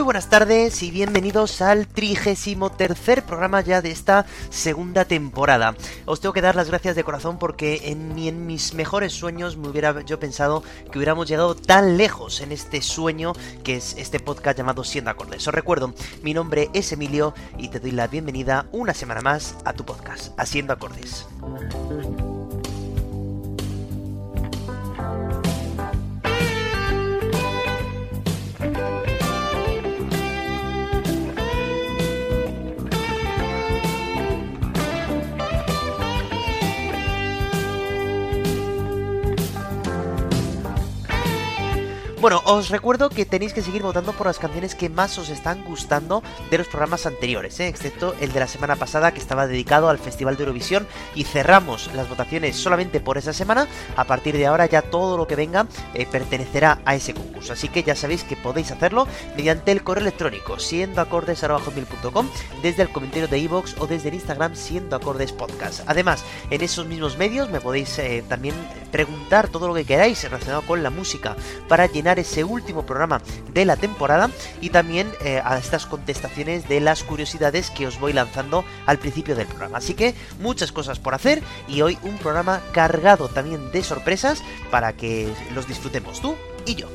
Muy buenas tardes y bienvenidos al trigésimo tercer programa ya de esta segunda temporada. Os tengo que dar las gracias de corazón porque en, ni en mis mejores sueños me hubiera yo pensado que hubiéramos llegado tan lejos en este sueño que es este podcast llamado Siendo Acordes. Os recuerdo, mi nombre es Emilio y te doy la bienvenida una semana más a tu podcast, Haciendo Acordes. Bueno, os recuerdo que tenéis que seguir votando por las canciones que más os están gustando de los programas anteriores, ¿eh? excepto el de la semana pasada que estaba dedicado al Festival de Eurovisión y cerramos las votaciones solamente por esa semana. A partir de ahora ya todo lo que venga eh, pertenecerá a ese concurso, así que ya sabéis que podéis hacerlo mediante el correo electrónico siendoacordes.com, desde el comentario de iVoox o desde el Instagram siendo acordes. Además, en esos mismos medios me podéis eh, también preguntar todo lo que queráis relacionado con la música para llenar ese último programa de la temporada y también eh, a estas contestaciones de las curiosidades que os voy lanzando al principio del programa. Así que muchas cosas por hacer y hoy un programa cargado también de sorpresas para que los disfrutemos tú y yo.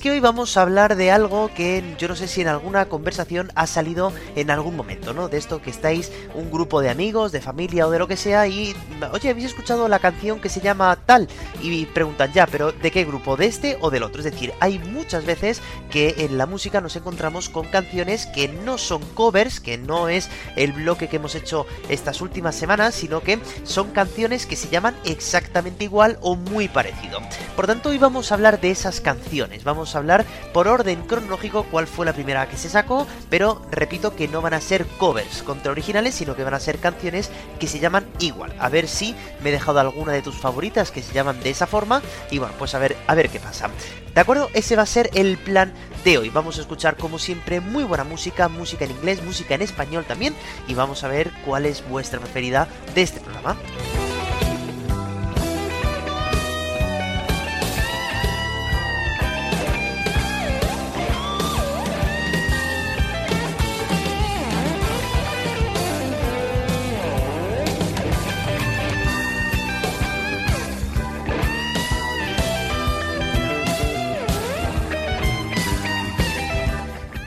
Que hoy vamos a hablar de algo que yo no sé si en alguna conversación ha salido en algún momento, ¿no? De esto que estáis un grupo de amigos, de familia o de lo que sea y, oye, ¿habéis escuchado la canción que se llama tal? Y preguntan, ya, pero ¿de qué grupo? ¿De este o del otro? Es decir, hay muchas veces que en la música nos encontramos con canciones que no son covers, que no es el bloque que hemos hecho estas últimas semanas, sino que son canciones que se llaman exactamente igual o muy parecido. Por tanto, hoy vamos a hablar de esas canciones vamos a hablar por orden cronológico cuál fue la primera que se sacó, pero repito que no van a ser covers contra originales, sino que van a ser canciones que se llaman igual. A ver si me he dejado alguna de tus favoritas que se llaman de esa forma y bueno, pues a ver, a ver qué pasa. ¿De acuerdo? Ese va a ser el plan de hoy. Vamos a escuchar como siempre muy buena música, música en inglés, música en español también y vamos a ver cuál es vuestra preferida de este programa.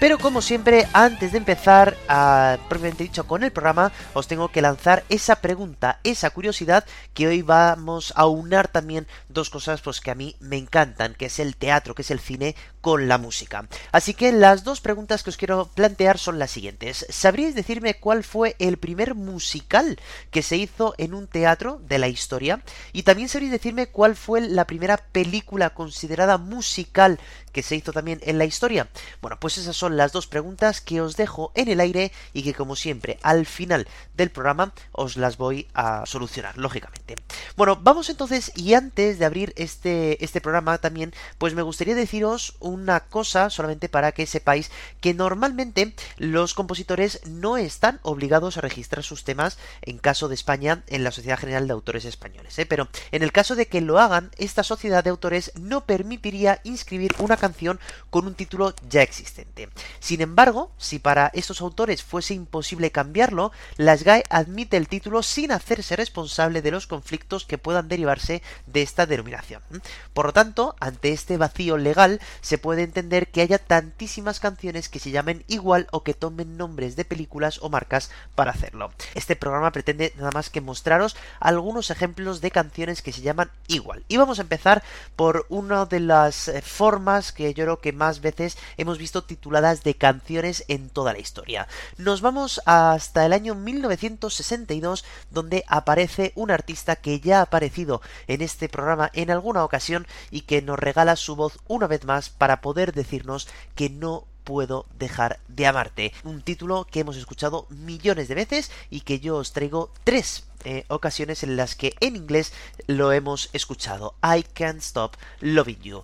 Pero como siempre, antes de empezar, a, propiamente dicho, con el programa, os tengo que lanzar esa pregunta, esa curiosidad, que hoy vamos a unar también dos cosas pues, que a mí me encantan, que es el teatro, que es el cine, con la música. Así que las dos preguntas que os quiero plantear son las siguientes. ¿Sabríais decirme cuál fue el primer musical que se hizo en un teatro de la historia? Y también sabríais decirme cuál fue la primera película considerada musical que se hizo también en la historia? Bueno, pues esas son las dos preguntas que os dejo en el aire y que como siempre al final del programa os las voy a solucionar, lógicamente. Bueno, vamos entonces y antes de abrir este, este programa también, pues me gustaría deciros una cosa solamente para que sepáis que normalmente los compositores no están obligados a registrar sus temas en caso de España en la Sociedad General de Autores Españoles, ¿eh? pero en el caso de que lo hagan, esta sociedad de autores no permitiría inscribir una canción con un título ya existente. Sin embargo, si para estos autores fuese imposible cambiarlo, la SGAE admite el título sin hacerse responsable de los conflictos que puedan derivarse de esta denominación. Por lo tanto, ante este vacío legal, se puede entender que haya tantísimas canciones que se llamen igual o que tomen nombres de películas o marcas para hacerlo. Este programa pretende nada más que mostraros algunos ejemplos de canciones que se llaman igual. Y vamos a empezar por una de las formas que yo creo que más veces hemos visto tituladas de canciones en toda la historia. Nos vamos hasta el año 1962 donde aparece un artista que ya ha aparecido en este programa en alguna ocasión y que nos regala su voz una vez más para poder decirnos que no puedo dejar de amarte. Un título que hemos escuchado millones de veces y que yo os traigo tres eh, ocasiones en las que en inglés lo hemos escuchado. I Can't Stop Loving You,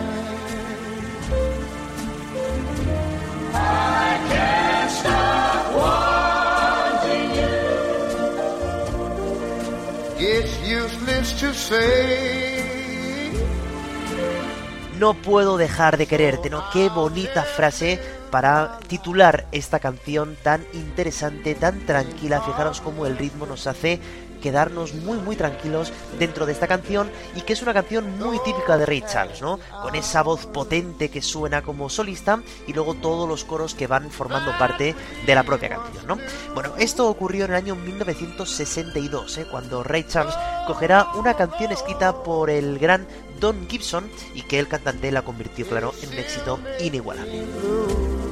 No puedo dejar de quererte, ¿no? Qué bonita frase para titular esta canción tan interesante, tan tranquila. Fijaros cómo el ritmo nos hace quedarnos muy muy tranquilos dentro de esta canción y que es una canción muy típica de Ray Charles, ¿no? Con esa voz potente que suena como solista y luego todos los coros que van formando parte de la propia canción, ¿no? Bueno, esto ocurrió en el año 1962, ¿eh? cuando Ray Charles cogerá una canción escrita por el gran Don Gibson y que el cantante la convirtió, claro, en un éxito inigualable.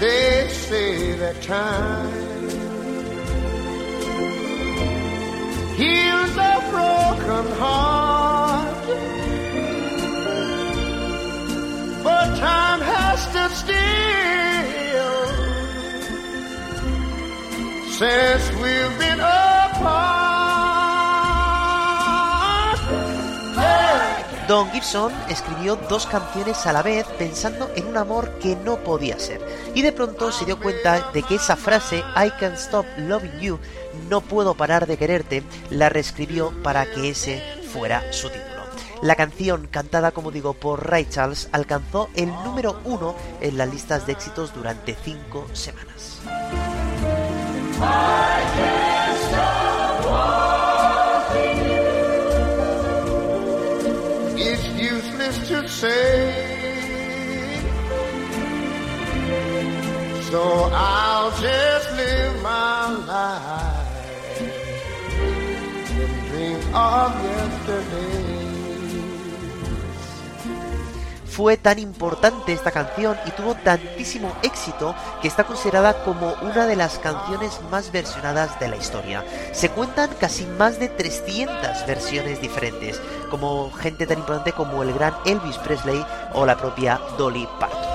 They say that time heals a broken heart, but time has stood still since Gibson escribió dos canciones a la vez pensando en un amor que no podía ser y de pronto se dio cuenta de que esa frase I can't stop loving you, no puedo parar de quererte, la reescribió para que ese fuera su título. La canción, cantada como digo por Ray alcanzó el número uno en las listas de éxitos durante cinco semanas. Say. So I'll just live my life and dream of yesterday. Fue tan importante esta canción y tuvo tantísimo éxito que está considerada como una de las canciones más versionadas de la historia. Se cuentan casi más de 300 versiones diferentes, como gente tan importante como el gran Elvis Presley o la propia Dolly Parton.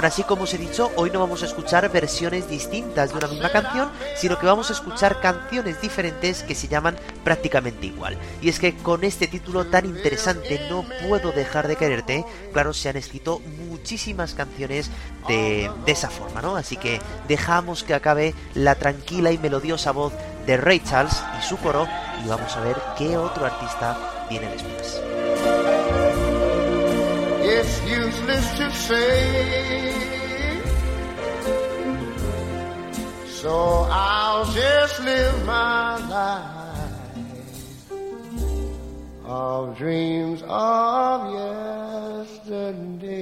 Aún así, como os he dicho, hoy no vamos a escuchar versiones distintas de una misma canción, sino que vamos a escuchar canciones diferentes que se llaman prácticamente igual. Y es que con este título tan interesante, No puedo dejar de quererte, claro, se han escrito muchísimas canciones de, esa forma, ¿no? Así que dejamos que acabe la tranquila y melodiosa voz de Ray Charles y su coro y vamos a ver qué otro artista viene después. Say. So I'll just live my life of dreams of yesterday.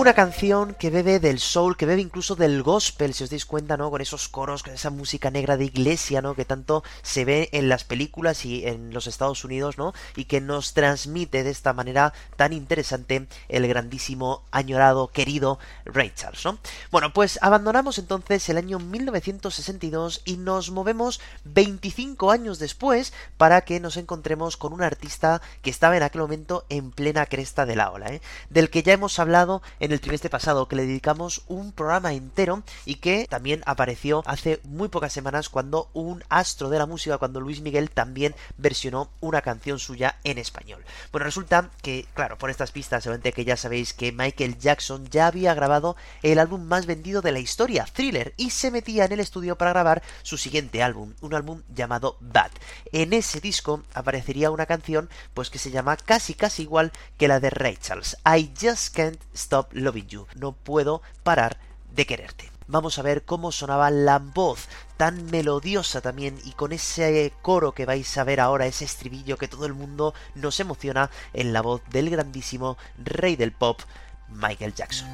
Una canción que bebe del soul, que bebe incluso del gospel, si os dais cuenta, ¿no? Con esos coros, con esa música negra de iglesia, ¿no? Que tanto se ve en las películas y en los Estados Unidos, ¿no? Y que nos transmite de esta manera tan interesante el grandísimo, añorado, querido Ray Charles, ¿no? Bueno, pues abandonamos entonces el año 1962 y nos movemos 25 años después para que nos encontremos con un artista que estaba en aquel momento en plena cresta de la ola, ¿eh? Del que ya hemos hablado en el trimestre pasado que le dedicamos un programa entero y que también apareció hace muy pocas semanas cuando un astro de la música, cuando Luis Miguel también versionó una canción suya en español. Bueno, resulta que, claro, por estas pistas, seguramente que ya sabéis que Michael Jackson ya había grabado el álbum más vendido de la historia, Thriller, y se metía en el estudio para grabar su siguiente álbum, un álbum llamado Bad. En ese disco aparecería una canción pues que se llama casi casi igual que la de Rachel's, I Just Can't Stop Loving You, no puedo parar de quererte. Vamos a ver cómo sonaba la voz tan melodiosa también y con ese coro que vais a ver ahora, ese estribillo que todo el mundo nos emociona en la voz del grandísimo rey del pop, Michael Jackson.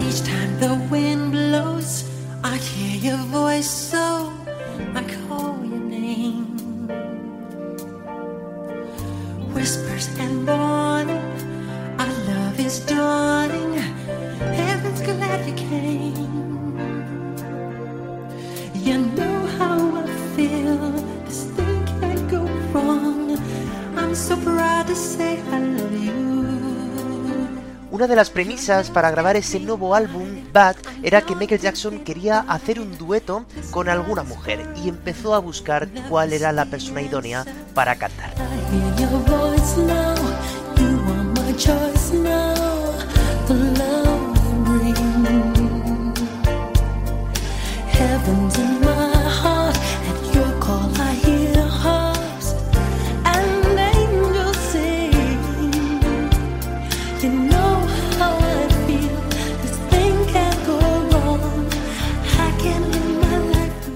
Each time the wind blows, I hear your voice, so I call your name. Whispers and warning, our love is dawning. Heaven's glad you came. You know how I feel. This thing can't go wrong. I'm so proud to say I love you. Una de las premisas para grabar ese nuevo álbum, Bad, era que Michael Jackson quería hacer un dueto con alguna mujer y empezó a buscar cuál era la persona idónea para cantar.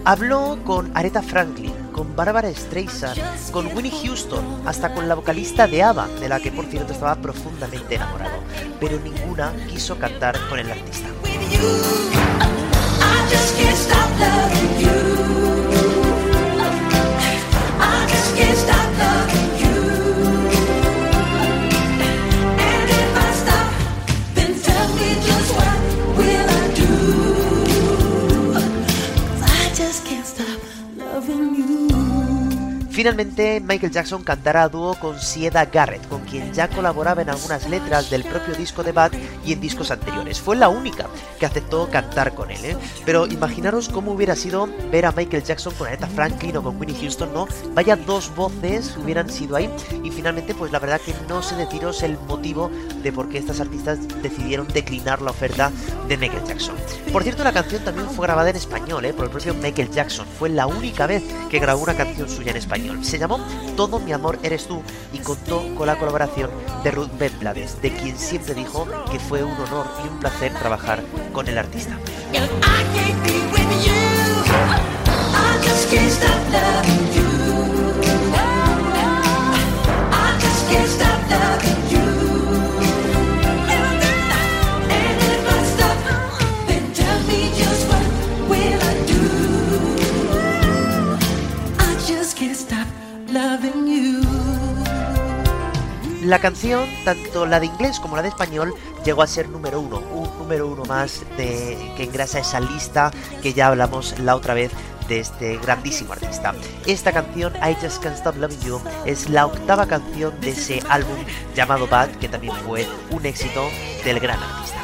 Habló con Aretha Franklin, con Barbara Streisand, con Winnie Houston, hasta con la vocalista de ABBA, de la que por cierto estaba profundamente enamorado, pero ninguna quiso cantar con el artista. Finalmente, Michael Jackson cantará a dúo con Sieda Garrett, con quien ya colaboraba en algunas letras del propio disco de Bad y en discos anteriores. Fue la única que aceptó cantar con él, ¿eh? Pero imaginaros cómo hubiera sido ver a Michael Jackson con Aretha Franklin o con Winnie Houston, ¿no? Vaya dos voces hubieran sido ahí. Y finalmente, pues la verdad que no sé deciros el motivo de por qué estas artistas decidieron declinar la oferta de Michael Jackson. Por cierto, la canción también fue grabada en español, ¿eh? Por el propio Michael Jackson. Fue la única vez que grabó una canción suya en español. Se llamó Todo mi amor eres tú y contó con la colaboración de Ruth Ben Blades, de quien siempre dijo que fue un honor y un placer trabajar con el artista. If I La canción, tanto la de inglés como la de español, llegó a ser número uno, un número uno más que engrasa esa lista que ya hablamos la otra vez de este grandísimo artista. Esta canción, I Just Can't Stop Loving You, es la octava canción de ese álbum llamado Bad, que también fue un éxito del gran artista.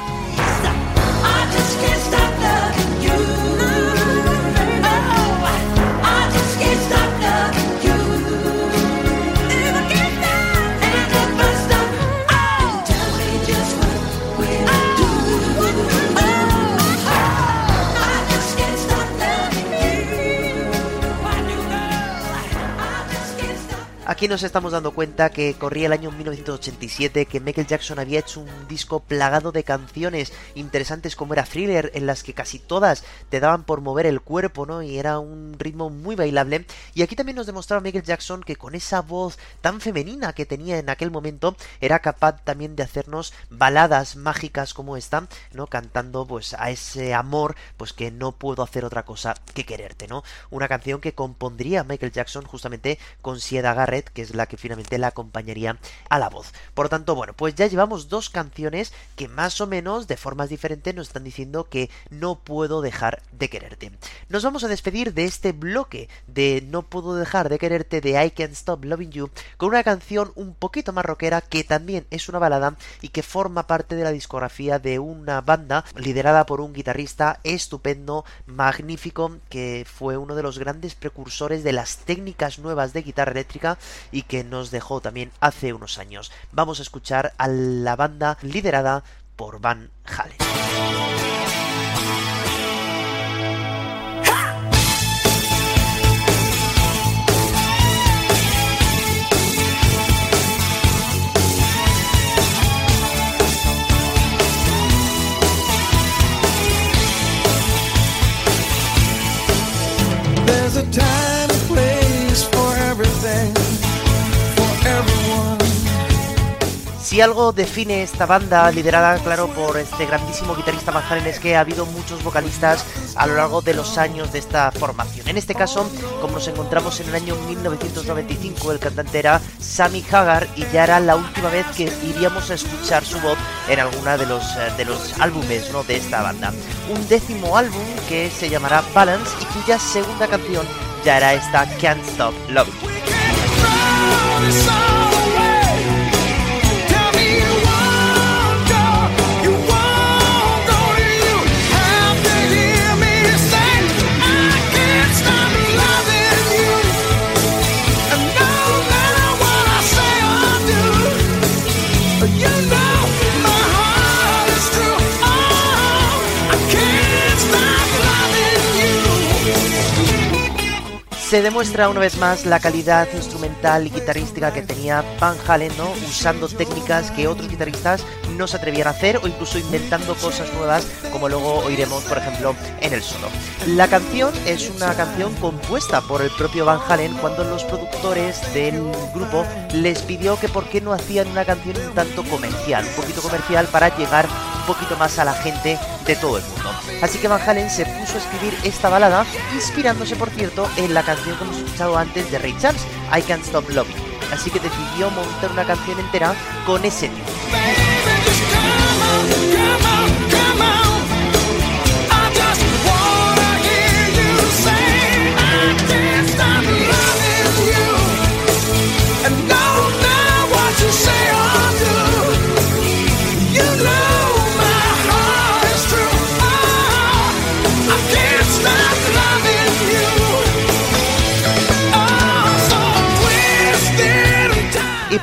Aquí nos estamos dando cuenta que corría el año 1987, que Michael Jackson había hecho un disco plagado de canciones interesantes como era Thriller, en las que casi todas te daban por mover el cuerpo, ¿no? Y era un ritmo muy bailable. Y aquí también nos demostraba Michael Jackson que con esa voz tan femenina que tenía en aquel momento, era capaz también de hacernos baladas mágicas como esta, ¿no? Cantando pues a ese amor, pues que no puedo hacer otra cosa que quererte, ¿no? Una canción que compondría Michael Jackson justamente con Sieda Garrett que es la que finalmente la acompañaría a la voz. Por lo tanto, bueno, pues ya llevamos dos canciones que más o menos de formas diferentes nos están diciendo que no puedo dejar de quererte. Nos vamos a despedir de este bloque de No puedo dejar de quererte de I Can't Stop Loving You con una canción un poquito más rockera que también es una balada y que forma parte de la discografía de una banda liderada por un guitarrista estupendo, magnífico, que fue uno de los grandes precursores de las técnicas nuevas de guitarra eléctrica y que nos dejó también hace unos años. Vamos a escuchar a la banda liderada por Van Halen. Si algo define esta banda, liderada, claro, por este grandísimo guitarrista Van es que ha habido muchos vocalistas a lo largo de los años de esta formación. En este caso, como nos encontramos en el año 1995, el cantante era Sammy Hagar y ya era la última vez que iríamos a escuchar su voz en alguna de los, eh, de los álbumes ¿no? de esta banda. Un décimo álbum que se llamará Balance y cuya segunda canción ya era esta Can't Stop Loving. Se demuestra una vez más la calidad instrumental y guitarrística que tenía Van Halen, ¿no? Usando técnicas que otros guitarristas no se atrevían a hacer o incluso inventando cosas nuevas, como luego oiremos, por ejemplo, en el solo. La canción es una canción compuesta por el propio Van Halen cuando los productores del grupo les pidió que por qué no hacían una canción un tanto comercial, un poquito comercial para llegar un poquito más a la gente de todo el mundo. Así que Van Halen se puso a escribir esta balada, inspirándose, por cierto, en la canción que hemos escuchado antes de Ray Charles, I Can't Stop Loving. Así que decidió montar una canción entera con ese título.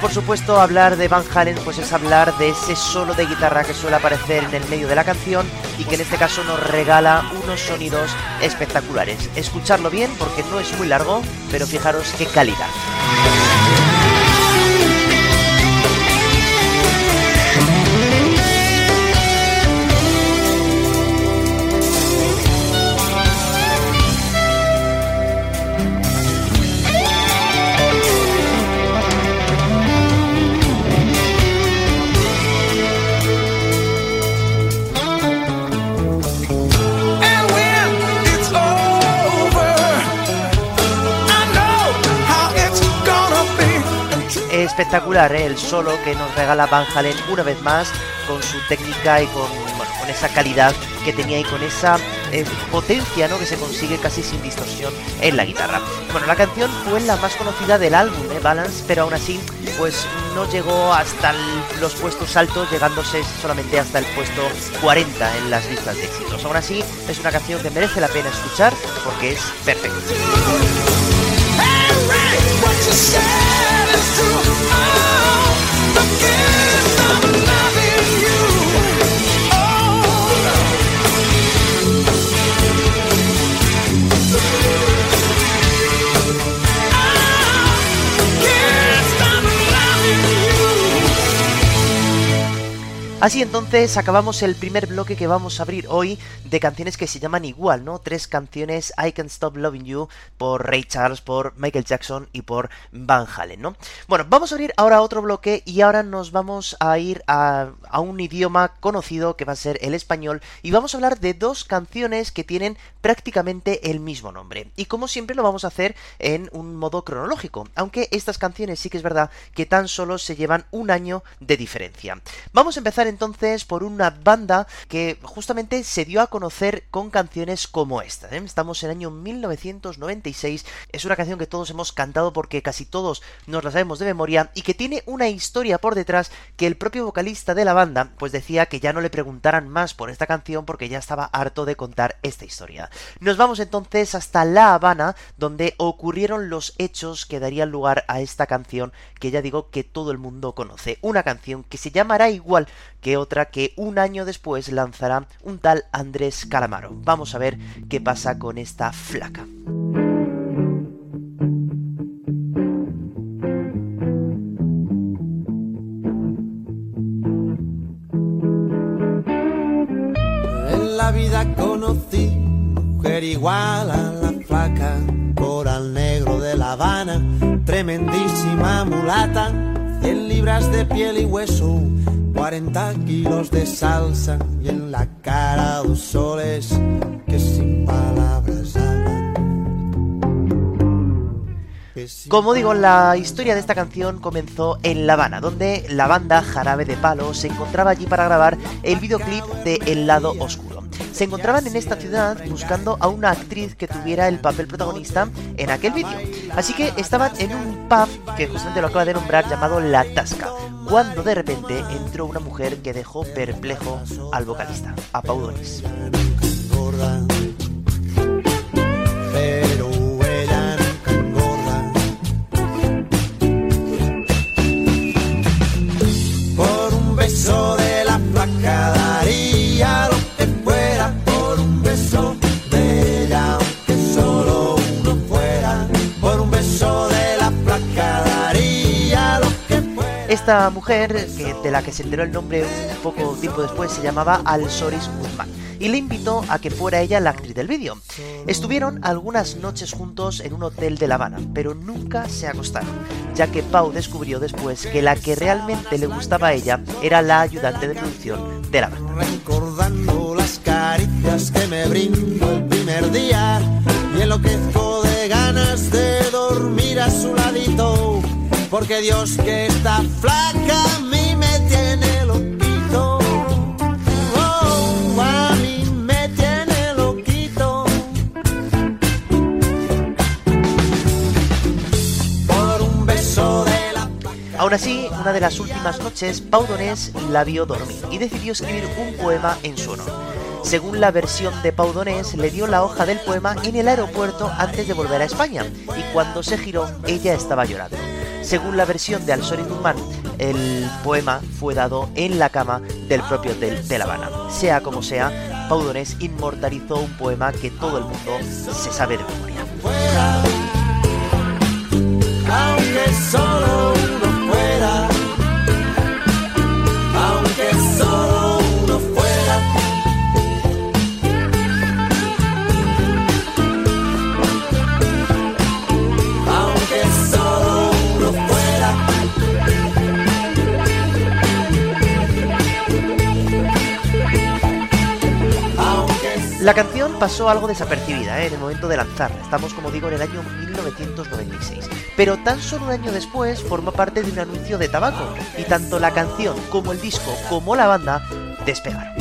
Por supuesto, hablar de Van Halen pues es hablar de ese solo de guitarra que suele aparecer en el medio de la canción y que en este caso nos regala unos sonidos espectaculares. Escucharlo bien porque no es muy largo, pero fijaros qué calidad. Espectacular ¿eh? el solo que nos regala Van Halen una vez más con su técnica y con, bueno, con esa calidad que tenía y con esa eh, potencia ¿no? que se consigue casi sin distorsión en la guitarra. Bueno, la canción fue la más conocida del álbum, ¿eh? Balance, pero aún así pues no llegó hasta los puestos altos, llegándose solamente hasta el puesto 40 en las listas de éxitos. Aún así es una canción que merece la pena escuchar porque es perfecta. What you said is true. Oh, Así entonces acabamos el primer bloque que vamos a abrir hoy de canciones que se llaman igual, ¿no? Tres canciones I Can't Stop Loving You por Ray Charles, por Michael Jackson y por Van Halen, ¿no? Bueno, vamos a abrir ahora otro bloque y ahora nos vamos a ir a, a un idioma conocido que va a ser el español y vamos a hablar de dos canciones que tienen prácticamente el mismo nombre. Y como siempre lo vamos a hacer en un modo cronológico, aunque estas canciones sí que es verdad que tan solo se llevan un año de diferencia. Vamos a empezar entonces por una banda que justamente se dio a conocer con canciones como esta. ¿eh? Estamos en el año 1996. Es una canción que todos hemos cantado porque casi todos nos la sabemos de memoria y que tiene una historia por detrás que el propio vocalista de la banda pues decía que ya no le preguntaran más por esta canción porque ya estaba harto de contar esta historia. Nos vamos entonces hasta La Habana donde ocurrieron los hechos que darían lugar a esta canción que ya digo que todo el mundo conoce. Una canción que se llamará igual que otra que un año después lanzará un tal Andrés Calamaro. Vamos a ver qué pasa con esta flaca. En la vida conocí mujer igual a la flaca, coral negro de La Habana, tremendísima mulata, 100 libras de piel y hueso, 40 kilos de salsa y en la cara dos soles que sin palabras hablan. Como digo, la historia de esta canción comenzó en La Habana, donde la banda Jarabe de Palo se encontraba allí para grabar el videoclip de El lado oscuro. Se encontraban en esta ciudad buscando a una actriz que tuviera el papel protagonista en aquel vídeo. Así que estaban en un pub que justamente lo acaba de nombrar llamado La Tasca, cuando de repente entró una mujer que dejó perplejo al vocalista, a Pau Esta mujer, que, de la que se enteró el nombre un poco tiempo después, se llamaba Alsoris Guzmán y le invitó a que fuera ella la actriz del vídeo. Estuvieron algunas noches juntos en un hotel de La Habana, pero nunca se acostaron, ya que Pau descubrió después que la que realmente le gustaba a ella era la ayudante de producción de la banda. Recordando las caricias que me brindó el primer día y enloquezco de ganas de dormir a su ladito. Porque Dios que está flaca a mí me tiene loquito. Oh, a mí me tiene loquito. Por un beso de la Aún así, una de las últimas noches, Pau Donés la vio dormir y decidió escribir un poema en su honor. Según la versión de Pau Donés, le dio la hoja del poema en el aeropuerto antes de volver a España y cuando se giró, ella estaba llorando. Según la versión de Alsori Guzmán, el poema fue dado en la cama del propio hotel de La Habana. Sea como sea, Pau Donés inmortalizó un poema que todo el mundo se sabe de memoria. La canción pasó algo desapercibida ¿eh? en el momento de lanzarla. Estamos, como digo, en el año 1996. Pero tan solo un año después formó parte de un anuncio de tabaco. Y tanto la canción como el disco como la banda despegaron.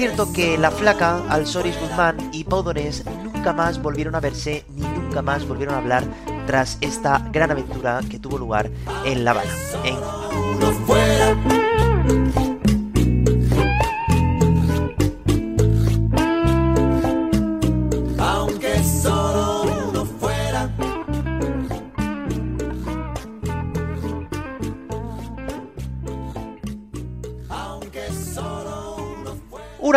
Cierto que la flaca, Alsoris Guzmán y Pau Donés nunca más volvieron a verse ni nunca más volvieron a hablar tras esta gran aventura que tuvo lugar en La Habana,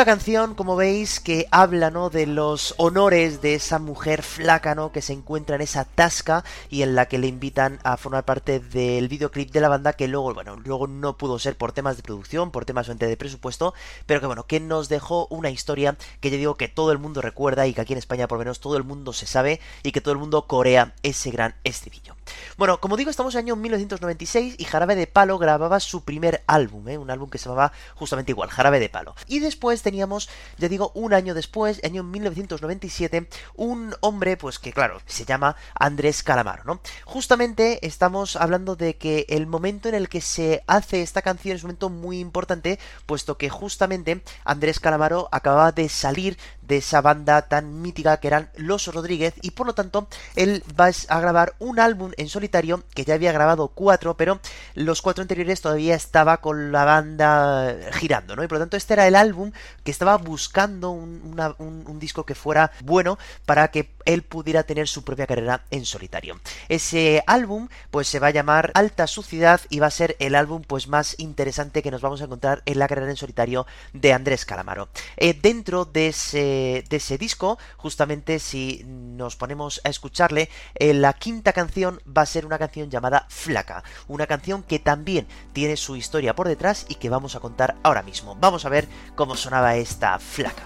Canción, como veis, que habla, ¿no? De los honores de esa mujer flaca, ¿no? Que se encuentra en esa tasca y en la que le invitan a formar parte del videoclip de la banda que luego, bueno, luego no pudo ser por temas de producción, por temas de presupuesto, pero que bueno, que nos dejó una historia que yo digo que todo el mundo recuerda y que aquí en España por lo menos todo el mundo se sabe y que todo el mundo corea ese gran estribillo. Bueno, como digo, estamos en el año 1996 y Jarabe de Palo grababa su primer álbum, ¿eh? un álbum que se llamaba justamente igual, Jarabe de Palo. Y después teníamos, ya digo, un año después, año 1997, un hombre, pues que claro, se llama Andrés Calamaro, ¿no? Justamente estamos hablando de que el momento en el que se hace esta canción es un momento muy importante, puesto que justamente Andrés Calamaro acababa de salir de esa banda tan mítica que eran Los Rodríguez y por lo tanto él va a grabar un álbum en solitario que ya había grabado cuatro pero los cuatro anteriores todavía estaba con la banda girando ¿no? y por lo tanto este era el álbum que estaba buscando un, un- un disco que fuera bueno para que él pudiera tener su propia carrera en solitario ese álbum pues se va a llamar Alta Suciedad y va a ser el álbum pues más interesante que nos vamos a encontrar en la carrera en solitario de Andrés Calamaro Eh, dentro de ese, disco, justamente si nos ponemos a escucharle, eh, la quinta canción va a ser una canción llamada Flaca, una canción que también tiene su historia por detrás y que vamos a contar ahora mismo. Vamos a ver cómo sonaba esta. Flaca,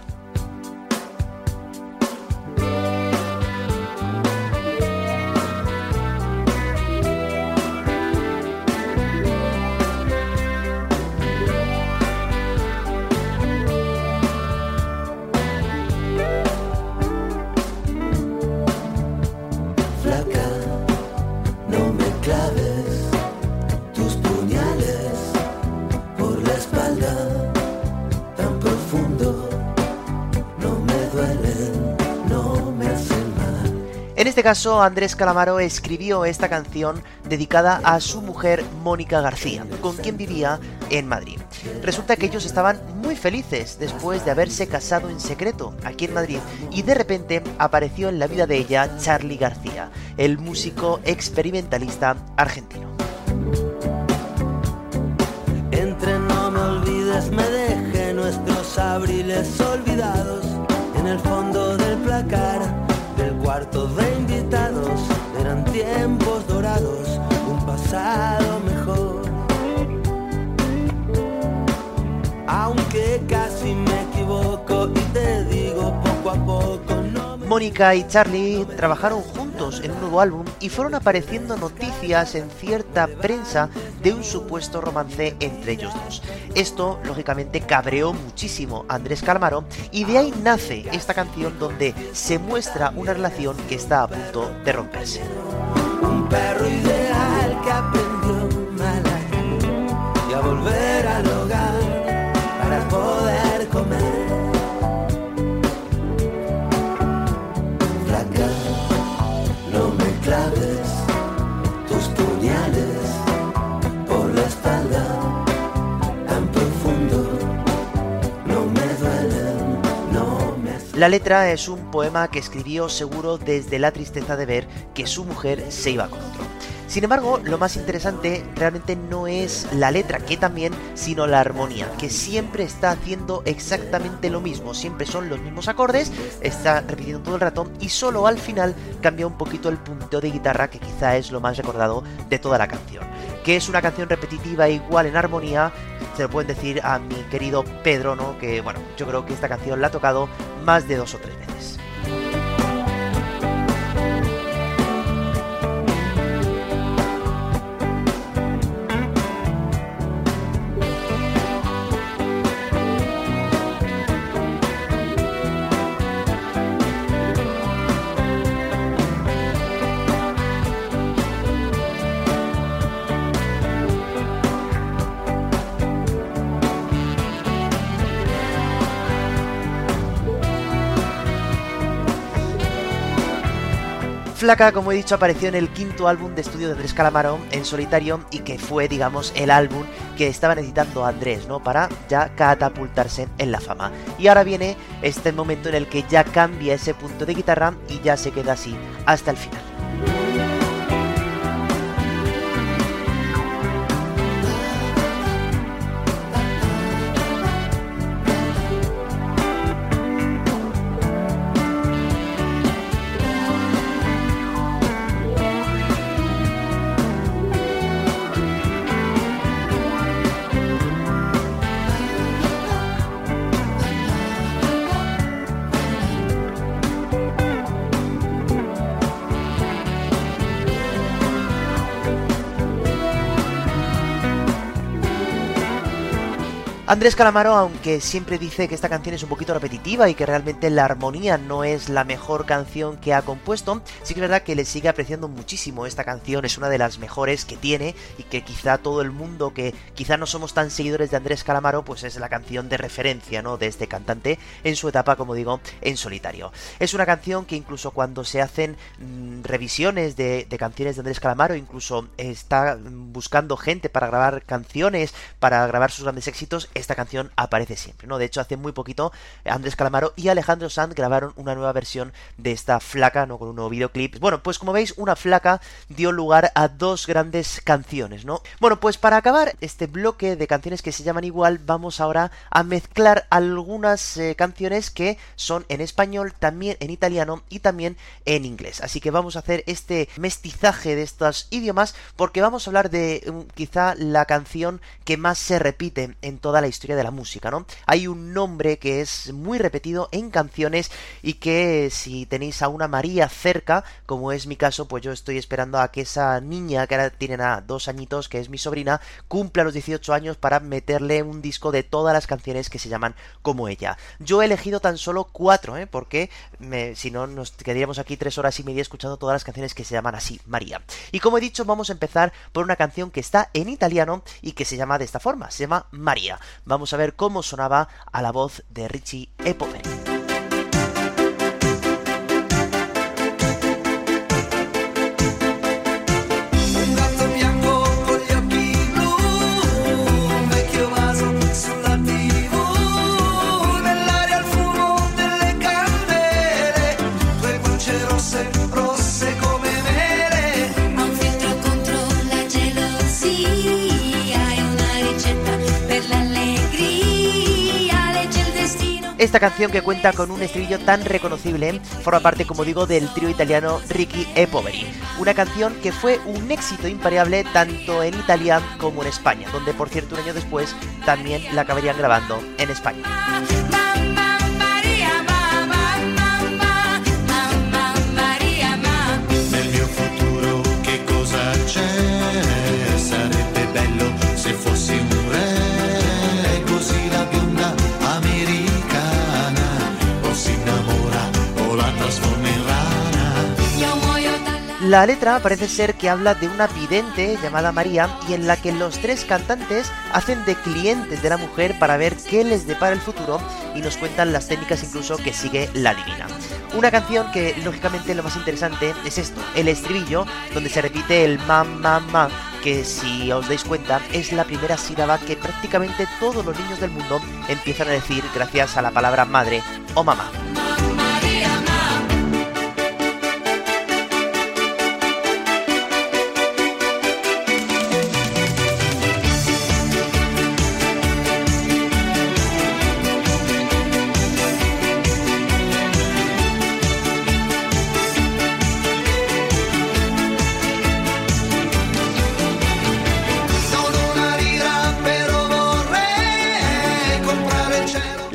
caso, Andrés Calamaro escribió esta canción dedicada a su mujer Mónica García, con quien vivía en Madrid. Resulta que ellos estaban muy felices después de haberse casado en secreto aquí en Madrid y de repente apareció en la vida de ella Charlie García, el músico experimentalista argentino. Entre no me olvides, me dejé nuestros abriles olvidados en el fondo del placar del cuarto de pasado mejor. Aunque casi me equivoco y te digo poco a poco, no me Mónica y Charlie trabajaron juntos en un nuevo álbum y fueron apareciendo noticias en cierta prensa de un supuesto romance entre ellos dos. Esto, lógicamente, cabreó muchísimo a Andrés Calamaro y de ahí nace esta canción donde se muestra una relación que está a punto de romperse. un perro ideal La letra es un poema que escribió seguro desde la tristeza de ver que su mujer se iba con otro. Sin embargo, lo más interesante realmente no es la letra, que también, sino la armonía, que siempre está haciendo exactamente lo mismo, siempre son los mismos acordes, está repitiendo todo el rato y solo al final cambia un poquito el punteo de guitarra, que quizá es lo más recordado de toda la canción. Que es una canción repetitiva igual en armonía, se lo pueden decir a mi querido Pedro, ¿no? Que bueno, yo creo que esta canción la ha tocado más de dos o tres veces. Flaca, como he dicho, apareció en el quinto álbum de estudio de Andrés Calamaro en solitario y que fue, digamos, el álbum que estaba necesitando Andrés, ¿no? Para ya catapultarse en la fama. Y ahora viene este momento en el que ya cambia ese punto de guitarra y ya se queda así hasta el final. Andrés Calamaro, aunque siempre dice que esta canción es un poquito repetitiva y que realmente la armonía no es la mejor canción que ha compuesto, sí que es verdad que le sigue apreciando muchísimo esta canción, es una de las mejores que tiene y que quizá todo el mundo que quizá no somos tan seguidores de Andrés Calamaro, pues es la canción de referencia, ¿no? De este cantante en su etapa, como digo, en solitario. Es una canción que incluso cuando se hacen mmm, revisiones de, de canciones de Andrés Calamaro, incluso está buscando gente para grabar canciones, para grabar sus grandes éxitos, esta canción aparece siempre, ¿no? De hecho, hace muy poquito Andrés Calamaro y Alejandro Sanz grabaron una nueva versión de esta flaca, ¿no? Con un nuevo videoclip. Bueno, pues como veis, una flaca dio lugar a dos grandes canciones, ¿no? Bueno, pues para acabar este bloque de canciones que se llaman igual, vamos ahora a mezclar algunas eh, canciones que son en español, también en italiano y también en inglés. Así que vamos a hacer este mestizaje de estos idiomas porque vamos a hablar de um, quizá la canción que más se repite en toda la historia de la música, ¿no? Hay un nombre que es muy repetido en canciones y que si tenéis a una María cerca, como es mi caso, pues yo estoy esperando a que esa niña que ahora tiene a dos añitos, que es mi sobrina, cumpla los 18 años para meterle un disco de todas las canciones que se llaman como ella. Yo he elegido tan solo cuatro, ¿eh? Porque si no nos quedaríamos aquí tres horas y media escuchando todas las canciones que se llaman así, María. Y como he dicho, vamos a empezar por una canción que está en italiano y que se llama de esta forma, se llama María. Vamos a ver cómo sonaba a la voz de Richie e Esta canción que cuenta con un estribillo tan reconocible forma parte, como digo, del trío italiano Ricky e Poveri. Una canción que fue un éxito impariable tanto en Italia como en España, donde por cierto un año después también la acabarían grabando en España. La letra parece ser que habla de una vidente llamada María y en la que los tres cantantes hacen de clientes de la mujer para ver qué les depara el futuro y nos cuentan las técnicas incluso que sigue la divina. Una canción que lógicamente lo más interesante es esto, el estribillo donde se repite el mam mam mam que si os dais cuenta es la primera sílaba que prácticamente todos los niños del mundo empiezan a decir gracias a la palabra madre o mamá.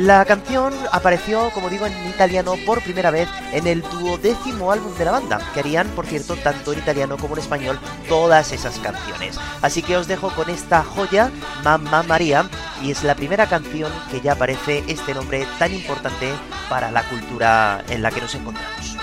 La canción apareció, como digo, en italiano por primera vez en el duodécimo álbum de la banda, que harían, por cierto, tanto en italiano como en español todas esas canciones. Así que os dejo con esta joya, Mamma María, y es la primera canción que ya aparece este nombre tan importante para la cultura en la que nos encontramos.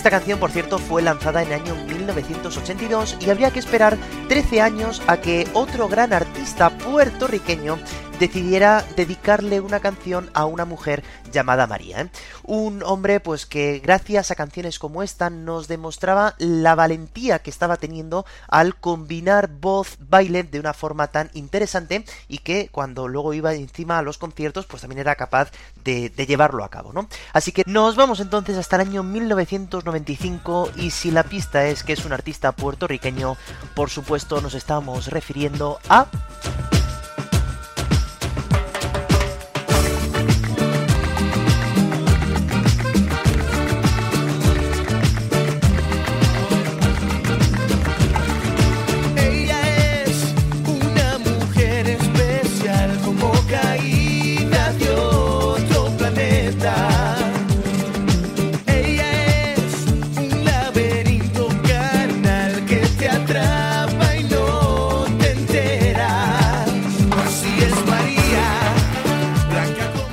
Esta canción, por cierto, fue lanzada en el año 1982 y habría que esperar 13 años a que otro gran artista puertorriqueño decidiera dedicarle una canción a una mujer llamada María. ¿eh? Un hombre pues que gracias a canciones como esta nos demostraba la valentía que estaba teniendo al combinar voz, baile de una forma tan interesante y que cuando luego iba encima a los conciertos pues también era capaz de, de llevarlo a cabo, ¿no? Así que nos vamos entonces hasta el año 1995 y si la pista es que es un artista puertorriqueño, por supuesto nos estamos refiriendo a...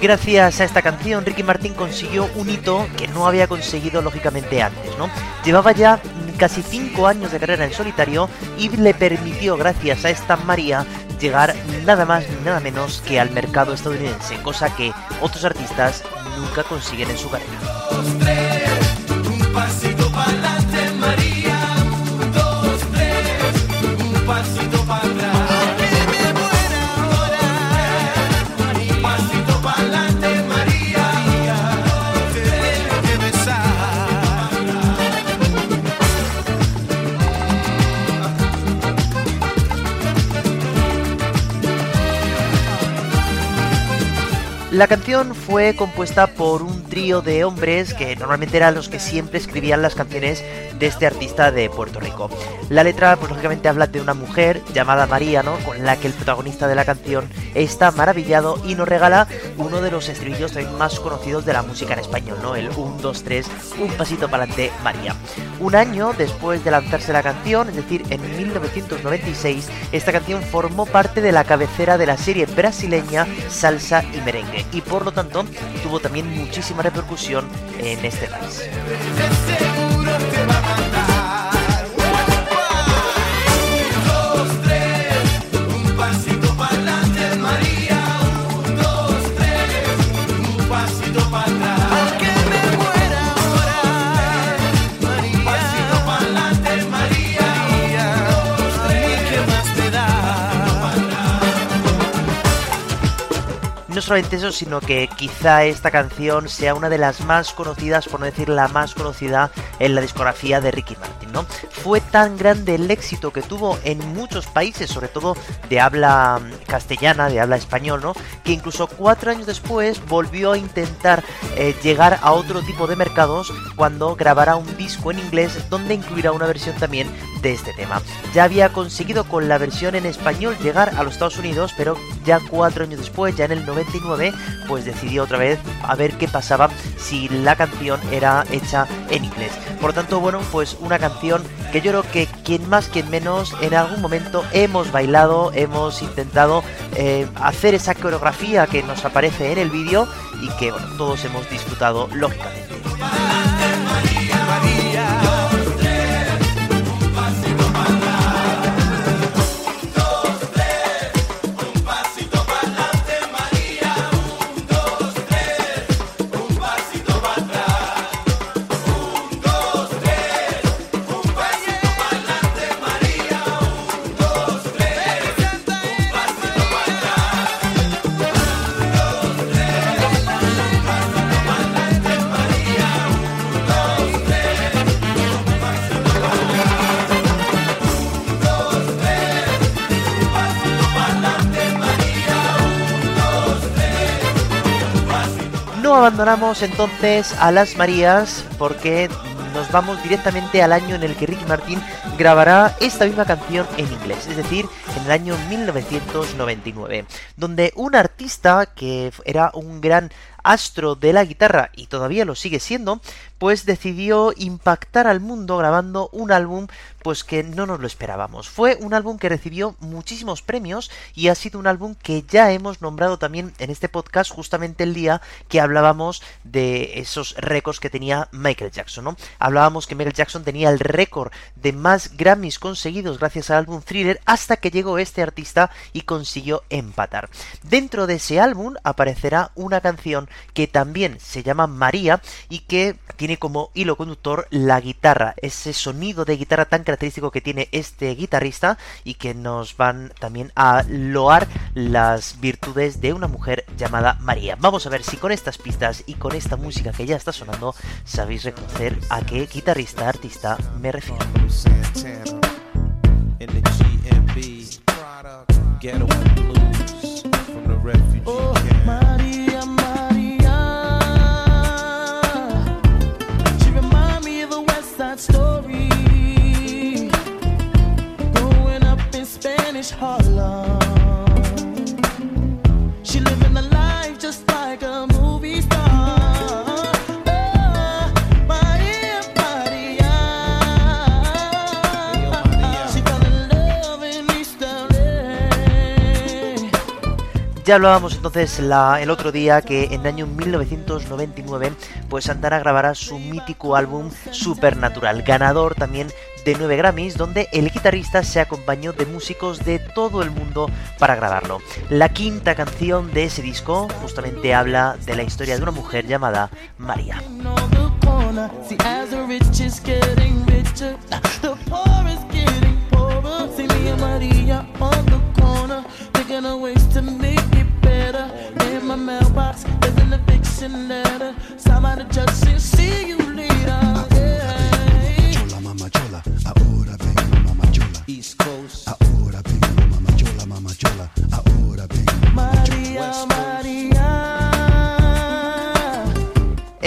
Gracias a esta canción, Ricky Martin consiguió un hito que no había conseguido lógicamente antes, ¿no? Llevaba ya casi 5 años de carrera en solitario y le permitió, gracias a esta María, llegar nada más ni nada menos que al mercado estadounidense, cosa que otros artistas nunca consiguen en su carrera. La canción fue compuesta por un trío de hombres que normalmente eran los que siempre escribían las canciones de este artista de Puerto Rico. La letra, pues lógicamente habla de una mujer llamada María, ¿no? Con la que el protagonista de la canción está maravillado y nos regala uno de los estribillos más conocidos de la música en español, ¿no? El 1, 2, 3, un pasito para adelante, María. Un año después de lanzarse la canción, es decir, en 1996, esta canción formó parte de la cabecera de la serie brasileña Salsa y Merengue y por lo tanto tuvo también muchísima repercusión en este país. No solamente eso, sino que quizá esta canción sea una de las más conocidas, por no decir la más conocida en la discografía de Ricky Martin, ¿no? Fue tan grande el éxito que tuvo en muchos países, sobre todo de habla mm, castellana, de habla español, ¿no? Que incluso cuatro años después volvió a intentar eh, llegar a otro tipo de mercados cuando grabará un disco en inglés donde incluirá una versión también de este tema. Ya había conseguido con la versión en español llegar a los Estados Unidos, pero ya cuatro años después, ya en el 99, pues decidió otra vez a ver qué pasaba si la canción era hecha en inglés. Por lo tanto, bueno, pues una canción que yo creo que quien más, quien menos, en algún momento hemos bailado, hemos intentado eh, hacer esa coreografía que nos aparece en el vídeo y que bueno, todos hemos disfrutado lógicamente. Abandonamos entonces a las Marías porque nos vamos directamente al año en el que Ricky Martin grabará esta misma canción en inglés, es decir, en el año 1999, donde un artista que era un gran astro de la guitarra y todavía lo sigue siendo, pues decidió impactar al mundo grabando un álbum pues que no nos lo esperábamos. Fue un álbum que recibió muchísimos premios y ha sido un álbum que ya hemos nombrado también en este podcast justamente el día que hablábamos de esos récords que tenía Michael Jackson, ¿no? Hablábamos que Michael Jackson tenía el récord de más Grammys conseguidos gracias al álbum Thriller hasta que llegó este artista y consiguió empatar. Dentro de ese álbum aparecerá una canción que también se llama María y que como hilo conductor la guitarra, ese sonido de guitarra tan característico que tiene este guitarrista y que nos van también a loar las virtudes de una mujer llamada María. Vamos a ver si con estas pistas y con esta música que ya está sonando sabéis reconocer a qué guitarrista artista me refiero. Harlem. She. Ya hablábamos entonces el otro día que en el año 1999 pues Santana grabará su mítico álbum Supernatural, ganador también de 9 Grammys, donde el guitarrista se acompañó de músicos de todo el mundo para grabarlo. La quinta canción de ese disco justamente habla de la historia de una mujer llamada María. Ahora vengo East Coast. ahora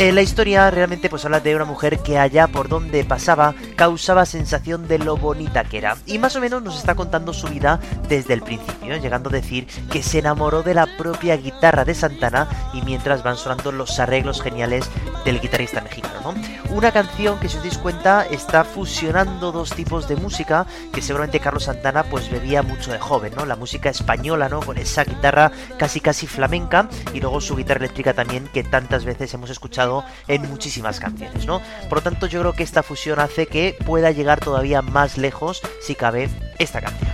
Eh, la historia realmente pues habla de una mujer que allá por donde pasaba causaba sensación de lo bonita que era y más o menos nos está contando su vida desde el principio, llegando a decir que se enamoró de la propia guitarra de Santana y mientras van sonando los arreglos geniales del guitarrista mexicano, ¿no? Una canción que si os dais cuenta está fusionando dos tipos de música que seguramente Carlos Santana pues bebía mucho de joven, ¿no? La música española, ¿no? Con esa guitarra casi casi flamenca y luego su guitarra eléctrica también que tantas veces hemos escuchado en muchísimas canciones, ¿no? Por lo tanto, yo creo que esta fusión hace que pueda llegar todavía más lejos, si cabe, esta canción.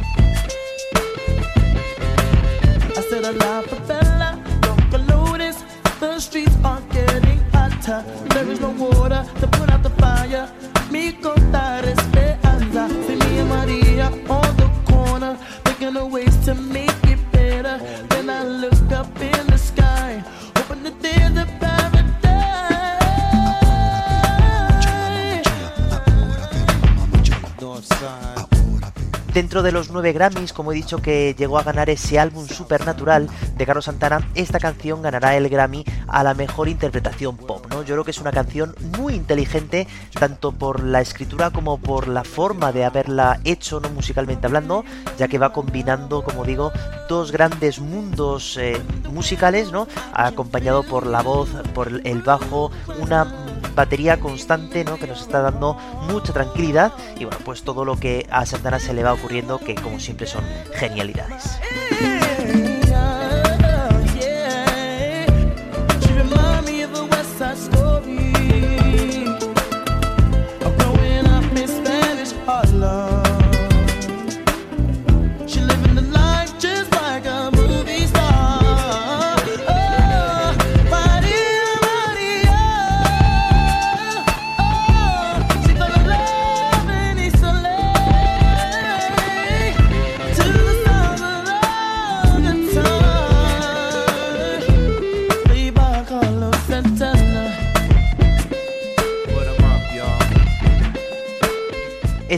Dentro de los 9 Grammys, como he dicho que llegó a ganar ese álbum Supernatural de Carlos Santana, esta canción ganará el Grammy a la mejor interpretación pop, ¿no? Yo creo que es una canción muy inteligente, tanto por la escritura como por la forma de haberla hecho, ¿no? Musicalmente hablando, ya que va combinando, como digo, dos grandes mundos eh, musicales, ¿no? Acompañado por la voz, por el bajo, una batería constante, ¿no? Que nos está dando mucha tranquilidad y bueno, pues todo lo que a Santana se le va ocurriendo, que como siempre son genialidades.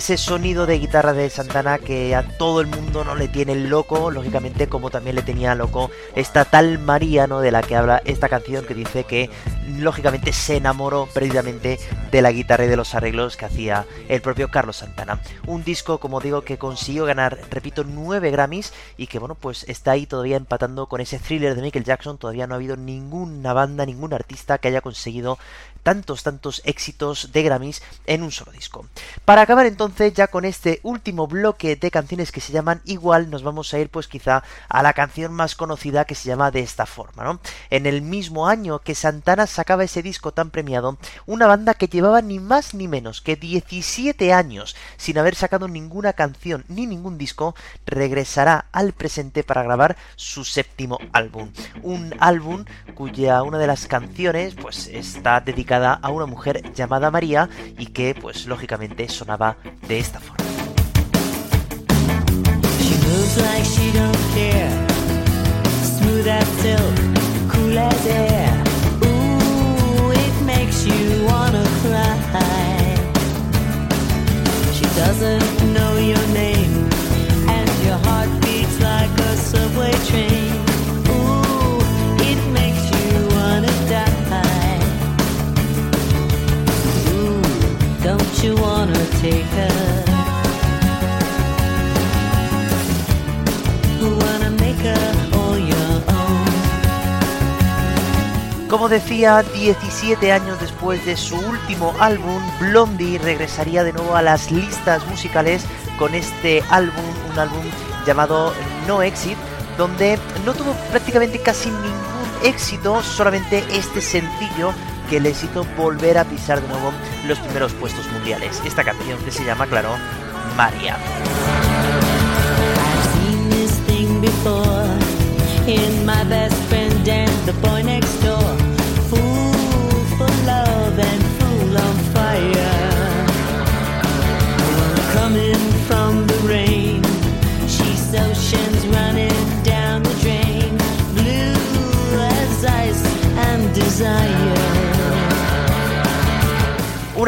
Ese sonido de guitarra de Santana que a todo el mundo no le tiene loco, lógicamente como también le tenía loco esta tal María, ¿no? De la que habla esta canción que dice que lógicamente se enamoró perdidamente de la guitarra y de los arreglos que hacía el propio Carlos Santana. Un disco, como digo, que consiguió ganar, repito, 9 Grammys y que bueno, pues está ahí todavía empatando con ese thriller de Michael Jackson. Todavía no ha habido ninguna banda, ningún artista que haya conseguido tantos, tantos éxitos de Grammys en un solo disco. Para acabar entonces ya con este último bloque de canciones que se llaman igual, nos vamos a ir pues quizá a la canción más conocida que se llama de esta forma, ¿no? En el mismo año que Santana sacaba ese disco tan premiado, una banda que llevaba ni más ni menos que 17 años sin haber sacado ninguna canción ni ningún disco, regresará al presente para grabar su séptimo álbum. Un álbum cuya una de las canciones pues está dedicada a una mujer llamada María y que pues lógicamente sonaba de esta forma. Como decía, 17 años después de su último álbum, Blondie regresaría de nuevo a las listas musicales con este álbum, un álbum llamado No Exit, donde no tuvo prácticamente casi ningún éxito, solamente este sencillo que les hizo volver a pisar de nuevo los primeros puestos mundiales. Esta canción que se llama, claro, María.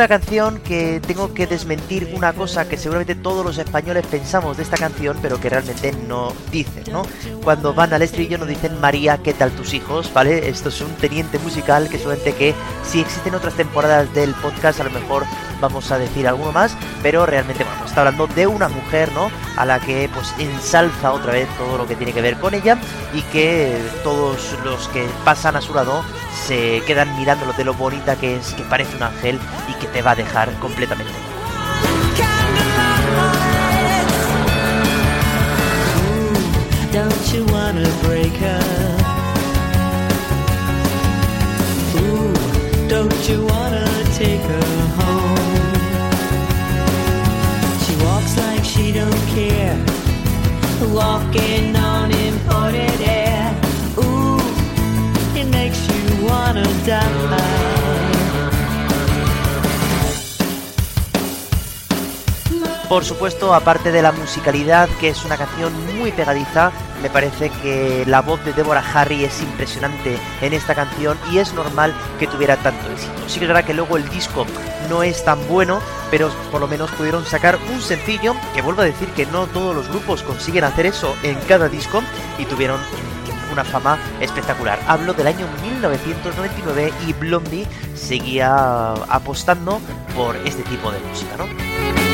Una canción que tengo que desmentir una cosa que seguramente todos los españoles pensamos de esta canción, pero que realmente no dicen, ¿no? Cuando van al estribillo no dicen María, ¿qué tal tus hijos? ¿Vale? Esto es un teniente musical que seguramente que si existen otras temporadas del podcast a lo mejor vamos a decir alguno más, pero realmente bueno, está hablando de una mujer, ¿no? A la que pues ensalza otra vez todo lo que tiene que ver con ella y que todos los que pasan a su lado se quedan mirándolo de lo bonita que es, que parece un ángel y que te va a dejar completamente. She walks like she don't care, Por supuesto, aparte de la musicalidad, que es una canción muy pegadiza, me parece que la voz de Deborah Harry es impresionante en esta canción y es normal que tuviera tanto éxito. Sí que es verdad que luego el disco no es tan bueno, pero por lo menos pudieron sacar un sencillo, que vuelvo a decir que no todos los grupos consiguen hacer eso en cada disco, y tuvieron una fama espectacular. Hablo del año 1999 y Blondie seguía apostando por este tipo de música, ¿no?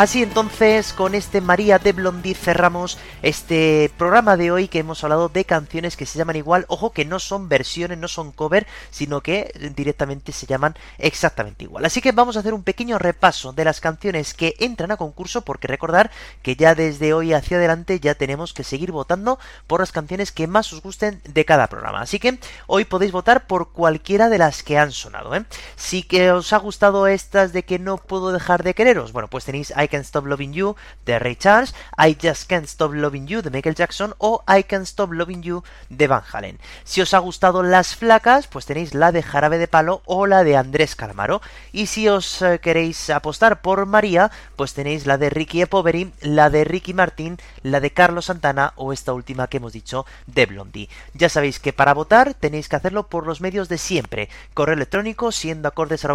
Así entonces, con este María de Blondie cerramos este programa de hoy que hemos hablado de canciones que se llaman igual. Ojo que no son versiones, no son cover, sino que directamente se llaman exactamente igual. Así que vamos a hacer un pequeño repaso de las canciones que entran a concurso, porque recordar que ya desde hoy hacia adelante ya tenemos que seguir votando por las canciones que más os gusten de cada programa. Así que hoy podéis votar por cualquiera de las que han sonado. ¿eh? Si que os ha gustado estas de que no puedo dejar de quereros, bueno, pues tenéis Can't Stop Loving You de Ray Charles, I Just Can't Stop Loving You de Michael Jackson o I Can't Stop Loving You de Van Halen. Si os ha gustado Las Flacas, pues tenéis la de Jarabe de Palo o la de Andrés Calamaro. Y si os eh, queréis apostar por María, pues tenéis la de Ricky E. Poveri, la de Ricky Martin, la de Carlos Santana o esta última que hemos dicho de Blondie. Ya sabéis que para votar tenéis que hacerlo por los medios de siempre. Correo electrónico siendo acordes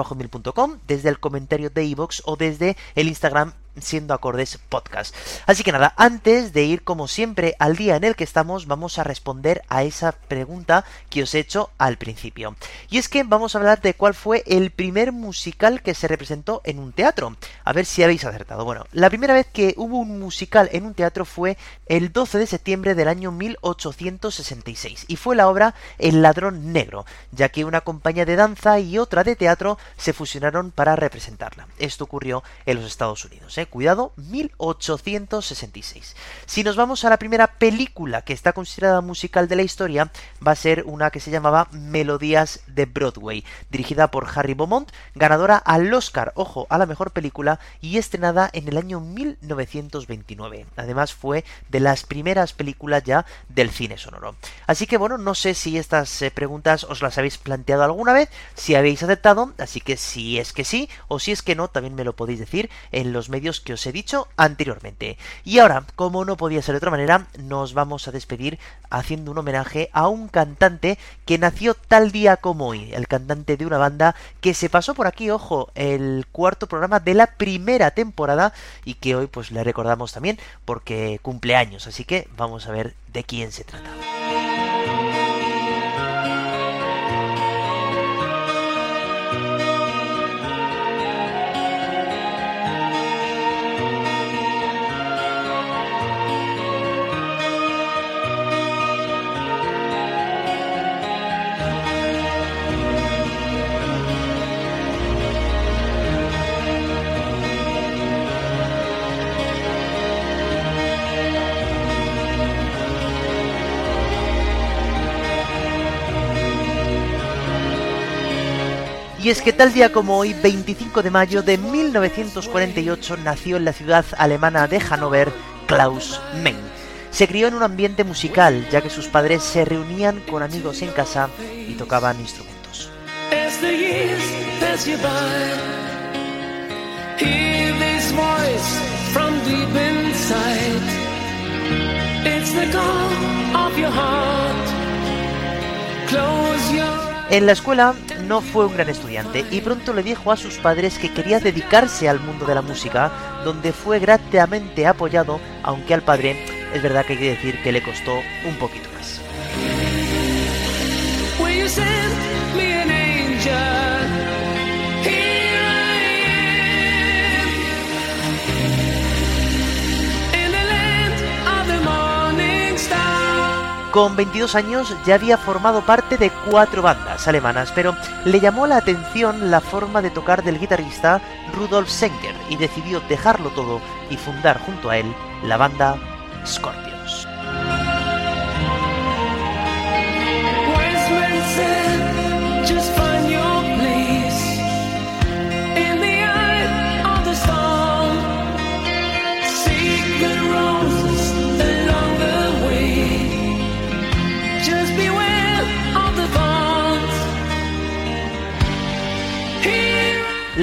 desde el comentario de iVoox o desde el Instagram siendo acordes podcast. Así que nada, antes de ir como siempre al día en el que estamos, vamos a responder a esa pregunta que os he hecho al principio. Y es que vamos a hablar de cuál fue el primer musical que se representó en un teatro. A ver si habéis acertado. Bueno, la primera vez que hubo un musical en un teatro fue el 12 de septiembre del año 1866 y fue la obra El ladrón negro, ya que una compañía de danza y otra de teatro se fusionaron para representarla. Esto ocurrió en los Estados Unidos. ¿eh? Cuidado, 1866. Si nos vamos a la primera película que está considerada musical de la historia, va a ser una que se llamaba Melodías de Broadway, dirigida por Harry Beaumont, ganadora al Oscar, ojo, a la mejor película y estrenada en el año 1929. Además fue de las primeras películas ya del cine sonoro. Así que bueno, no sé si estas eh, preguntas os las habéis planteado alguna vez, si habéis aceptado, así que si es que sí o si es que no, también me lo podéis decir en los medios que os he dicho anteriormente. Y ahora, como no podía ser de otra manera, nos vamos a despedir haciendo un homenaje a un cantante que nació tal día como hoy, el cantante de una banda que se pasó por aquí, ojo, el cuarto programa de la primera temporada y que hoy pues le recordamos también porque cumple años, así que vamos a ver de quién se trata. Y es que tal día como hoy, 25 de mayo de 1948, nació en la ciudad alemana de Hannover Klaus Menn. Se crió en un ambiente musical, ya que sus padres se reunían con amigos en casa y tocaban instrumentos. En la escuela no fue un gran estudiante y pronto le dijo a sus padres que quería dedicarse al mundo de la música, donde fue gratamente apoyado, aunque al padre es verdad que hay que decir que le costó un poquito más. Con 22 años ya había formado parte de cuatro bandas alemanas, pero le llamó la atención la forma de tocar del guitarrista Rudolf Schenker y decidió dejarlo todo y fundar junto a él la banda Scorpions.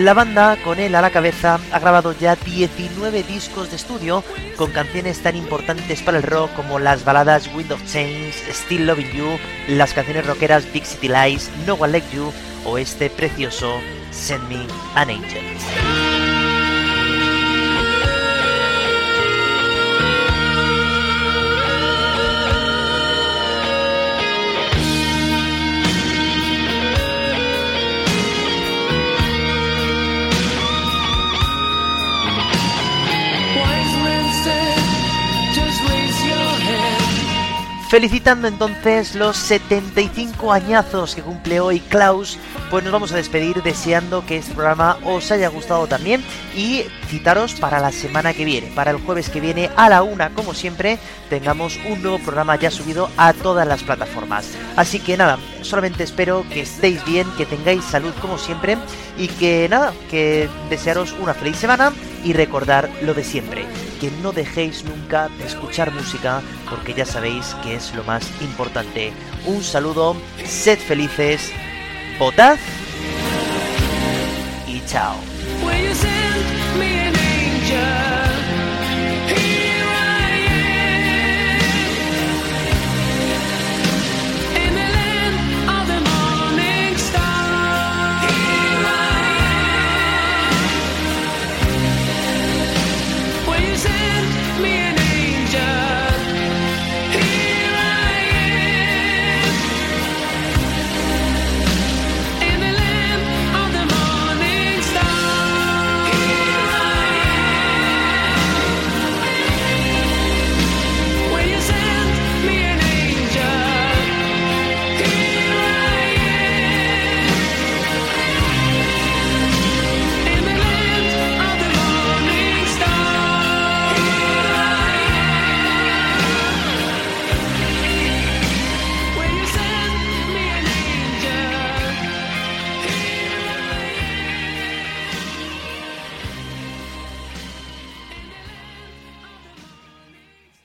La banda, con él a la cabeza, ha grabado ya 19 discos de estudio con canciones tan importantes para el rock como las baladas Wind of Change, Still Loving You, las canciones rockeras Big City Lies, No One Like You o este precioso Send Me an Angel. Felicitando entonces los 75 añazos que cumple hoy Klaus, pues nos vamos a despedir deseando que este programa os haya gustado también y citaros para la semana que viene, para el jueves que viene a la una, como siempre, tengamos un nuevo programa ya subido a todas las plataformas. Así que nada, solamente espero que estéis bien, que tengáis salud como siempre y que nada, que desearos una feliz semana y recordar lo de siempre, que no dejéis nunca de escuchar música porque ya sabéis que es lo más importante. Un saludo, sed felices, votad y chao. Yeah.